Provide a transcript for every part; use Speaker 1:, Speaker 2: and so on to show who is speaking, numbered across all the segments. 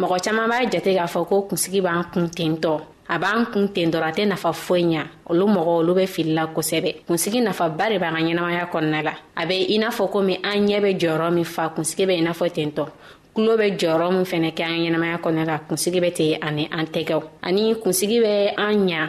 Speaker 1: mɔgɔ caaman b'a jate k'a fɔ ko kunsigi b'an kun tentɔ a b'an kun ten dɔrɔ a tɛ nafa foyi ɲa olu mɔgɔ olu be filila kosɛbɛ kunsigi nafaba de b'an ka ɲɛnamaya kɔnɔna la a be i n'a fɔ komi an ɲɛ be jɔyɔrɔ min fa kunsigi be i n'a fɔ tentɔ tulo bɛ jɔyɔrɔ min fɛnɛ kɛ an ɲɛnamaya kɔnɔna la kunsigi bɛ ten ani an tɛgɛw ani kunsigi bɛ an ɲa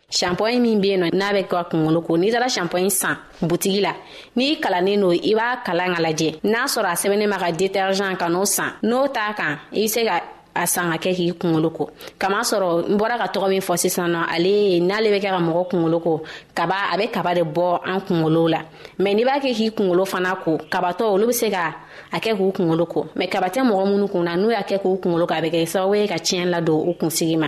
Speaker 1: shanpɔɲi min be yen nɔ n'a bɛ ka kungolo ko n'i taara shanpɔɲi san butigi la n'i kalannen no i b'a kalan ka lajɛ n'a sɔrɔ a sɛbɛnnen ma ka detergent ka n'o san n'o t'a kan i se ka a san ka kɛ k'i kungolo ko kama sɔrɔ n bɔra ka tɔgɔ min fɔ sisan nɔ ale n'ale bɛ kɛ ka mɔgɔ kungolo ko kaba a bɛ kaba de bɔ an kungolo la mɛ n'i b'a kɛ k'i kungolo fana ko kabatɔ olu bɛ se ka a kɛ k'u kungolo ko mɛ kaba tɛ mɔgɔ minnu kun na n'u y'a kɛ k'u kungolo ko a bɛ kɛ sababu ye ka tiɲɛ ladon u kunsigi ma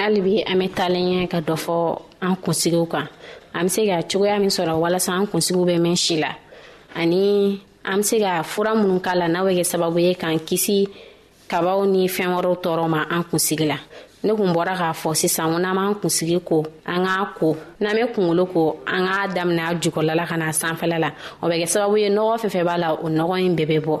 Speaker 1: hali bi an bɛ taalen ɲɛ ka dɔ fɔ an kunsigiw kan an bɛ se ka cogoya min sɔrɔ walasa an kunsigiw bɛ mɛn si la ani an bɛ se ka fura minnu k'a la n'a bɛ kɛ sababu ye k'an kisi kabaw ni fɛn wɛrɛw tɔɔrɔ ma an kunsigi la ne kun bɔra k'a fɔ sisan ko n'an b'an kunsigi ko an k'a ko n'an bɛ kunkolo ko an k'a daminɛ a jukɔrɔla la ka na sanfɛla la o bɛ kɛ sababu ye nɔgɔ fɛn fɛn b'a la o nɔgɔ in bɛɛ bɛ bɔ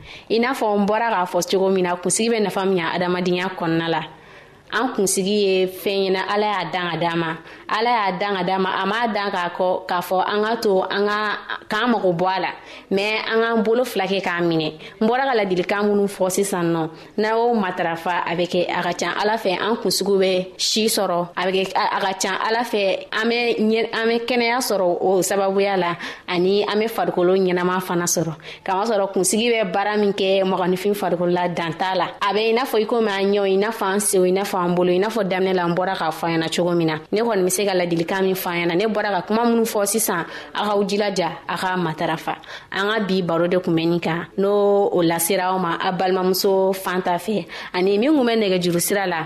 Speaker 1: i n'a fɔ n bɔra k'a fɔ cogo min na kunsigi bɛ nafa min ya adamadenya kɔnɔna la an kunsigi ye fɛn ye na ala y'a dan ka d'a ma ala y'a dan ka d'a ma a m'a dan k'a kɔ k'a fɔ an ka to an ka k'an mago bɔ a la mɛ an k'an bolo fila kɛ k'a minɛ n bɔra ka ladilikan minnu fɔ sisan nɔ n'a y'o matarafa a bɛ kɛ a ka can ala fɛ an kunsigiw bɛ si sɔrɔ a bɛ kɛ a ka can ala fɛ an bɛ an bɛ kɛnɛya sɔrɔ o sababuya la ani an bɛ farikolo ɲɛnama fana sɔrɔ kama sɔrɔ kunsigi bɛ baara min kɛ mɔgɔninfin farikolola dan t'a la a bɛ i n'a fɔ i komi an ɲɛw i n'a fɔ an sew i n'a fɔ an bolo i n'a fɔ daminɛ la n bɔra k'a fɔ ɲɛna cogo min na ne kɔni bɛ se ka ladilikan min fɔ ɲɛna ne bɔra ka kuma minnu fɔ sisan a k'aw jilaja a k'a matarafa an ka bi baro de kun bɛ nin kan n'o o lasera aw ma a balimamuso fan ta fɛ ani min kun bɛ nɛgɛjuru sira la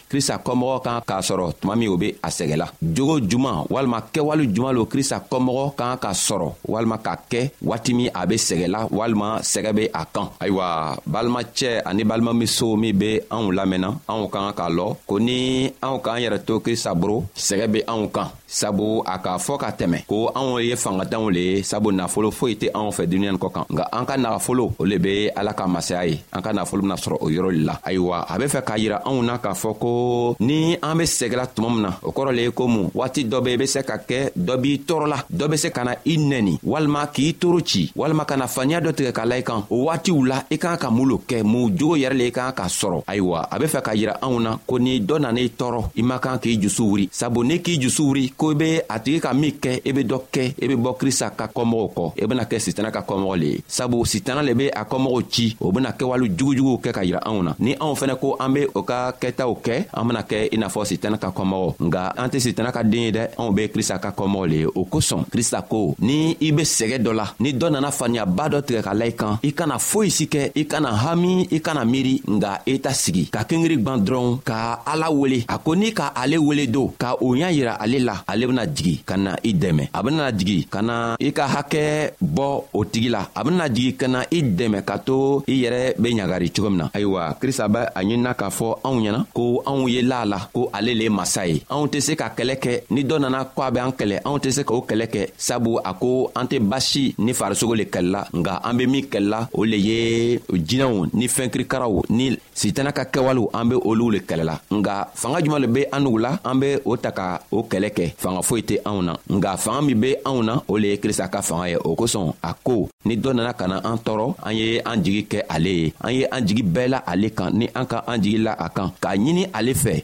Speaker 2: krista kɔmɔgɔ kan k'a sɔrɔ tuma min o be a sɛgɛla jogo juman walima kɛwale juman lo krista kɔmɔgɔ kan ka sɔrɔ walima ka kɛ waati min a be sɛgɛla walima sɛgɛ be a kan ayiwa balimacɛ ani balimamuso min be anw lamɛnna anw ka kan k'a lɔ ko ni anw k'an yɛrɛ to krista boro sɛgɛ be anw kan sabu a k'a fɔ ka tɛmɛ ko anw ye fangatanw le ye sabu nafolo foyi tɛ anw fɛ duniɲa kɔ kan nka an ka nafolo o le be ala ka masaya ye an ka nafolo bena sɔrɔ o yɔrɔ le la ayiwa a be fɛ k'a yira anw na k'a fɔ ko ni an be sɛgɛla tuma min na o kɔrɔ le ye ko mun waati dɔ be be se ka kɛ dɔ b'i tɔɔrɔla dɔ be se ka na i nɛni walima k'i toro ci walima ka na faniya dɔ tigɛ ka la i kan o waatiw la i k'an ka mun lo kɛ mun jogo yɛrɛ le i k'an ka sɔrɔ ayiwa a be fɛ k'a yira anw na ko ni dɔ nan'i tɔɔrɔ i man kan k'i jusu wuri sabu n'i k'i jusu wuri ko i be a tigi ka min kɛ i be dɔ kɛ i be bɔ krista ka kɔmɔgɔw kɔ i bena kɛ sitana ka kɔmɔgɔ le ye sabu sitana le be a kɔmɔgɔw ci o bena kɛwale jugujuguw kɛ ka yira anw na ni anw fɛnɛ ko an be o ka kɛtaw kɛ an bena kɛ i n'a fɔ sitana ka kɔmɔgɔ nga an tɛ sitana ka den ye dɛ anw be krista ka kɔmɔgɔ le ye o kosɔn krista ko ni i be sɛgɛ dɔ la ni dɔ nana faamuyaba dɔ tigɛ ka la i kan i kana foyi si kɛ i kana hami i kana miiri nga eta sigi ka kengeri gwan dɔrɔn ka ala wele a ko ni ka ale wele don ka o y'a yira ale la ale bena jigi ka na i dɛmɛ a benana jigi ka na i ka hakɛ bɔ o tigi la a benana jigi ka na i dɛmɛ ka to i yɛrɛ be ɲagari cogo min na ayiwa krista bɛ a ɲinina k'a fɔ anw ɲɛna ko anw ye laa la ko ale le ye masa ye anw tɛ se ka kɛlɛ kɛ ni dɔ nana ko a be an kɛlɛ anw tɛ se k'o kɛlɛ kɛ sabu a ko an tɛ basi ni farisogo le kɛlɛla nka an be min kɛlɛla o le ye jinɛw ni fɛnkirikaraw ni sitana ka kɛwalew an be olu le kɛlɛla nga fanga juman le be an nugu la an be o ta ka o kɛlɛ kɛ fanga foyi tɛ anw na nga fanga min be anw na o le ye krista ka fanga ye o kosɔn a ko ni dɔ nana ka na an tɔɔrɔ an ye an jigi kɛ ale ye an ye an jigi bɛɛ la ale kan ni an ka an jigi la a kan k'a ɲini ale fɛ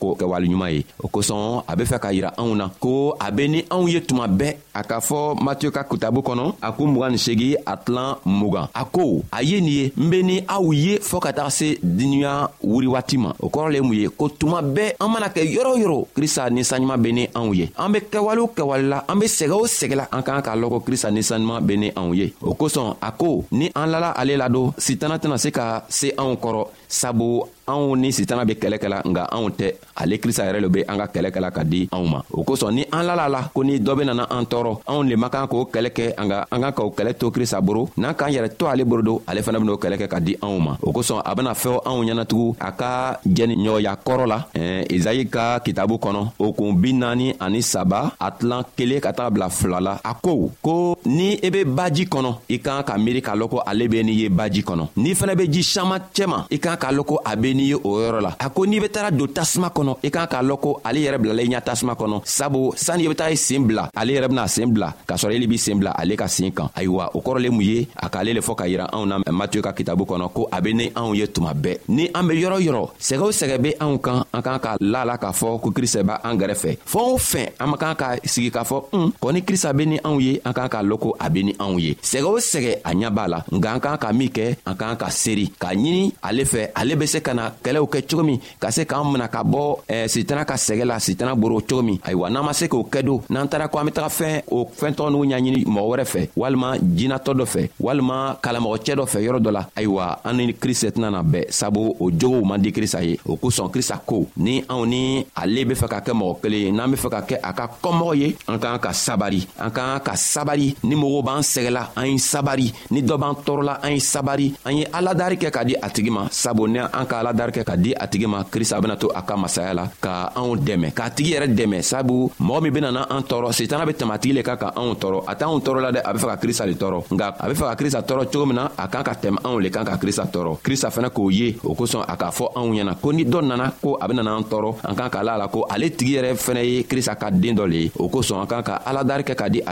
Speaker 2: k'o kɛ wale ɲuman ye o kosɔn a be fɛ k'a yira anw na ko a be ni anw ye tuma bɛɛ a k'a fɔ matiyo ka kitabu kɔnɔ a ko mugan ni segi a tilan mugan a ko a ye nin ye n be ni aw ye fɔɔ ka taga se duniɲa wuri waati ma o kɔrɔ le mun ye ko tuma bɛɛ an mana kɛ yɔrɔ yɔrɔ krista ninsanɲuman be ni anw ye an be kɛwale o kɛwale la an be sɛgɛ o sɛgɛ la an k'an k'a lɔn ko krista ninsanɲuman be ni anw ye o kosɔn a ko ni an lala ale ladon sitana tɛna se ka se anw kɔrɔ sabu anw ni sitana be kɛlɛ kɛla nka anw tɛ ale krista yɛrɛ le be an ka kɛlɛ kɛla ka di anw ma o kosɔn ni an lala la ko ni dɔ be nana an tɔɔrɔ anw le man kan k'o kɛlɛ kɛ an ka an kan k'o kɛlɛ to krista boro n'an k'an yɛrɛ to ale boro don ale fana ben'o kɛlɛ kɛ ka di anw ma o kosɔn a bena fɛw anw ɲɛnatugu a ka jɛni ɲɔgɔnya kɔrɔ la eh, izayi ka kitabu kɔnɔ o kun bi naani ani saba a tilan kelen ka taga bila fila la a ko ko ni i e be baji kɔnɔ i kan ka miiri k'a lɔn ko ale be n'i ye baji kɔnɔ n'i fɛnɛ be ji saman cɛma i kan k'a lɔn ko a be n'i ye o yɔrɔ la a ko n'i be taga don tasuma kɔnɔ i kan k'a lɔn ko ale yɛrɛ bilala i ɲa tasuma kɔnɔ sabu sani i be taa i seen bila ale yɛrɛ bena seen bila k'a sɔrɔ ele b'i seen bila ale ka seen kan ayiwa o kɔrɔlen mun ye a k'ale le fɔ ka yira anw na matiyo ka kitabu kɔnɔ ko a be ni anw ye tuma bɛɛ ni an be yɔrɔ yɔrɔ sɛgɛ o sɛgɛ be anw kan an k'an ka la la k'a fɔ ko krista b'a an gɛrɛfɛ fɛn o fɛn an man kan ka sigi k'a fɔ un kɔni krista be ni anw ye an k'an k'a lɔn ko a be ni anw ye sɛgɛ o sɛgɛ a ɲa b'a la nka an k'an ka min kɛ an an ka seri k'a ɲini ale fɛ ale be se ka na kɛlɛw kɛ cogo min ka se k'an mina ka bɔ eh, sitana ka sɛgɛ la sitana boro cogo min ayiwa n'an ma se k'o kɛ don n'an taara ko an be taga fɛn o fɛntɔgɔ n'u ɲaɲini mɔgɔ wɛrɛ fɛ walima jinatɔ dɔ fɛ walima kalamɔgɔcɛ dɔ fɛ yɔrɔ dɔ la ayiwa an ni krista tɛna na bɛɛ sabu o jogow man di krista ye o kosɔn krista ko ni anw ni ale be fɛ ka kɛ mɔgɔ kelen ye n'an be fɛ ka kɛ a ka kɔmɔgɔ ye an k'an ka sabari an k'an ka sabari ni mɔgɔw b'an sɛgɛla an ye sabari ni dɔ b'an tɔɔrɔla an ye sabari an ye aladari kɛ ka di a tigi ma sabu ni an ka aladari kɛ ka di a tigi ma krista bena to a ka masaya la ka anw dɛmɛ k'a tigi yɛrɛ dɛmɛ sabu mɔgɔ min benana an tɔɔrɔ setana be tɛmɛ a tigi le kan ka anw tɔɔrɔ a t'anw tɔɔrɔ la dɛ a be fɛ ka krista le tɔɔrɔ nka a be fɛ ka krista tɔɔrɔ cogo min na a kan ka tɛmɛ anw le kan ka krista tɔɔrɔ krista fɛnɛ k'o ye o kosɔn a k'a fɔ anw ɲɛna ko ni dɔ nana ko a benana an tɔɔrɔ an kan k'a la a la ko ale tigi yɛrɛ fɛnɛ ye krista ka den dɔ le ye o kosɔn an kan ka aladari kɛ ka di a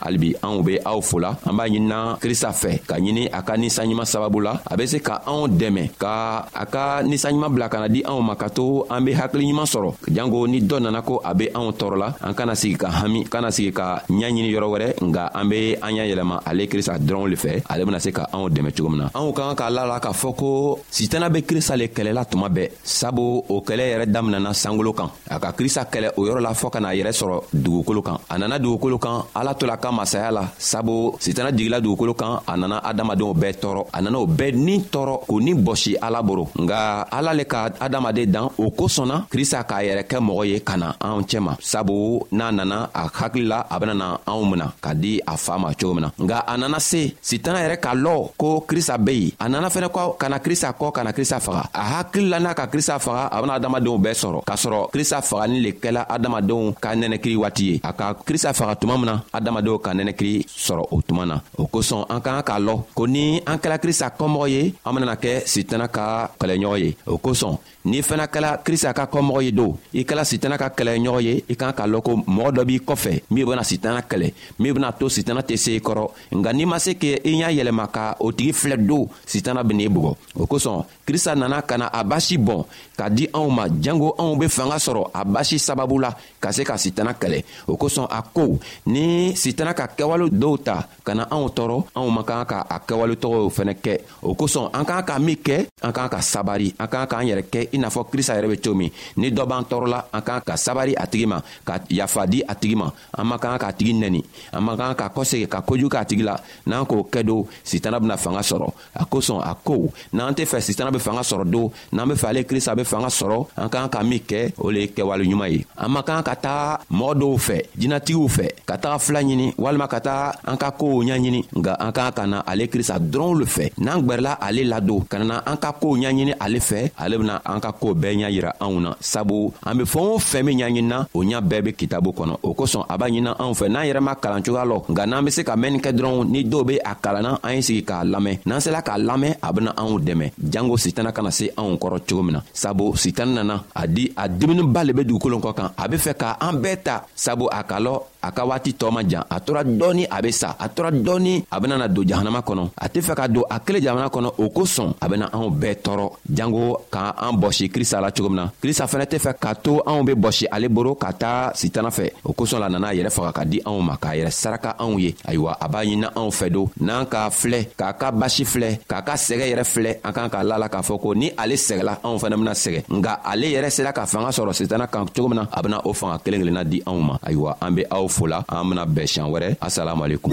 Speaker 2: halibi anw be aw fola an b'a ɲinina krista fɛ ka ɲini a ka ninsanɲuman sababu la a be se ka anw dɛmɛ ka a ka ninsanɲuman bila kana di anw ma ka to an be hakiliɲuman sɔrɔ janko ni dɔ nana ko a be anw tɔɔrɔla an kana sigi ka hami kana sigi ka ɲa ɲini yɔrɔ wɛrɛ nga an be an y'a yɛlɛma ale krista dɔrɔnw le fɛ ale bena se ka anw dɛmɛ cogo min na anw ka kan k'a la la k'a fɔ ko sitana be krista le kɛlɛla tuma bɛɛ sabu o kɛlɛ yɛrɛ daminɛna sankolo kan a ka krista kɛlɛ o yɔrɔ la fɔɔ ka n'a yɛrɛ sɔrɔ dugukolo kan a nana dugukolo kan ala tola ka masaya la sabu sitana jigila dugukolo kan a nana adamadenw bɛɛ tɔɔrɔ a nana o bɛɛ ni tɔɔrɔ k'o ni bɔsi ala boro nka ala le ka adamaden dan o kosɔnna krista k'a yɛrɛ kɛ mɔgɔ ye ka na anw cɛma sabu n'a nana a hakili la a benana anw mina ka di a faa ma cogo min na nka a nana se sitana yɛrɛ k'a lɔ ko krista be yen a nana fɛnɛ kɔ ka na krista kɔ ka na krista faga a hakili la n'a ka krista faga a bena adamadenw bɛɛ sɔrɔ k'a sɔrɔ krista fagali le kɛla adamadenw ka nɛnɛkiri waati ye a ka krista faga tuma min na adamadenw ka nɛnɛkiri sɔrɔ o tuma na o kosɔn an ka kan k'a lɔ ko ni an kɛla krista kɔmɔgɔ ye an benana kɛ sitana ka kɛlɛɲɔgɔn ye o kosɔn n'i fana kɛla krista ka kɔmɔgɔ ye don i kɛla sitana ka kɛlɛɲɔgɔn ye i kan k'a lɔn ko mɔgɔ dɔ b'i kɔfɛ min bena sitana kɛlɛ min bena to sitana tɛ se i kɔrɔ nka n'i ma se ke i y'a yɛlɛma ka o tigi filɛ don sitana ben'i bugɔ o kosɔn krista nana ka na a basi bɔn ka di anw ma jango anw be fanga sɔrɔ a basi sababu la ka se ka sitana kɛlɛ o kosɔn a ko ni sitana ka kɛwale dɔw ta ka na anw tɔɔrɔ anw man kan ka a kɛwale tɔgɔw fɛnɛ kɛ o kosɔn an k'an ka min kɛ an k'an ka sabari an k'an k'an yɛrɛ kɛ i n'a fɔ krista yɛrɛ be cogo min ni dɔ b'an tɔɔrɔla an k'an ka sabari a tigi ma ka yafa di a tigi ma an man kan k'a tigi nɛni an man kan ka kɔsegi ka kojugu k'a tigi la n'an k'o kɛ don sitana bena fanga sɔrɔ a kosɔn a ko n'an tɛ fɛ sitana bɛ fanga sɔrɔ don n'an bɛ fɛ ale krista bɛ fanga sɔrɔ an k'an ka min kɛ o le ye kɛwale ɲuman ye an man kan ka taga mɔgɔ dɔw fɛ jinatigiw fɛ ka taga fila ɲini walima ka taga an ka kow ɲaɲini nka an k'an ka na ale krista dɔrɔnw le fɛ n'an gwɛrɛla ale ladon ka na an ka kow ɲaɲini ale fɛ ale bɛna an ka koo bɛɛ ɲa yira anw na sabu an be fɛɛn o fɛn min ɲaɲinina o ɲa bɛɛ be kitabu kɔnɔ o kosɔn a b'a ɲinina anw fɛ n'an yɛrɛ ma kalan cogoya lɔ nka n'an be se ka mɛnnin kɛ dɔrɔn ni dɔw be a kalanna an ye sigi k'a lamɛn n'an sela k'a lamɛn a bena anw dɛmɛ jango sitana kana se anw kɔrɔ cogo min na sabu sitana nana a di a diminiba le be dugukolon kɔ kan a be fɛ ka an bɛɛ ta sabu a ka lɔ a ka waati tɔɔ man jan a tora dɔɔni a be sa a tora dɔɔni a benana don jahanama kɔnɔ a tɛ fɛ ka don a kelen jamana kɔnɔ o kosɔn a bena anw bɛɛ tɔɔrɔ janko ka an bɔsi krista la cogo min na krista fɛnɛ tɛ fɛ k'a to anw be bɔsi ale boro ka taa sitana fɛ o kosɔn la nana a yɛrɛ faga ka di anw ma k'a yɛrɛ saraka anw ye ayiwa a b'a ɲinina anw fɛ don n'an k'a filɛ k'a ka basi filɛ k'a ka sɛgɛ yɛrɛ filɛ an kan k'a la la k'a fɔ ko ni ale sɛgɛla anw fɛnɛ bena sɛgɛ nka ale yɛrɛ sera ka fanga sɔrɔ sitana kan cogo min na a bena o fanga kelen kelenna di anw ma ayiwa an be aw fola an bena bɛɛ siɲan wɛrɛ asalamualekum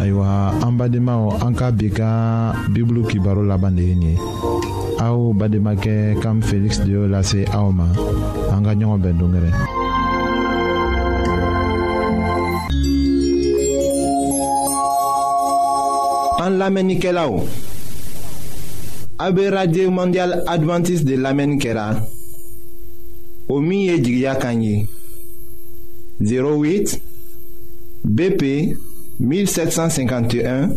Speaker 3: ayiwa an badenmaw an ka bi ka bibulu kibaro laban de ye nin ye aw bademakɛ kam feliksi de y'o lase aw ma an ka ɲɔgɔn bɛn dongɛrɛ an lamɛnnikɛlaw AB Radio Mondial Adventiste de l'Amen Kera. o min ye jigiya kan ye 08 BP 1751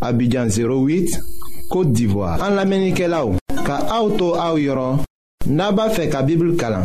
Speaker 3: Abidjan 08 Côte d'Ivoire. En l'Amérique là, ka auto au yoro, naba fe ka Bible kalan.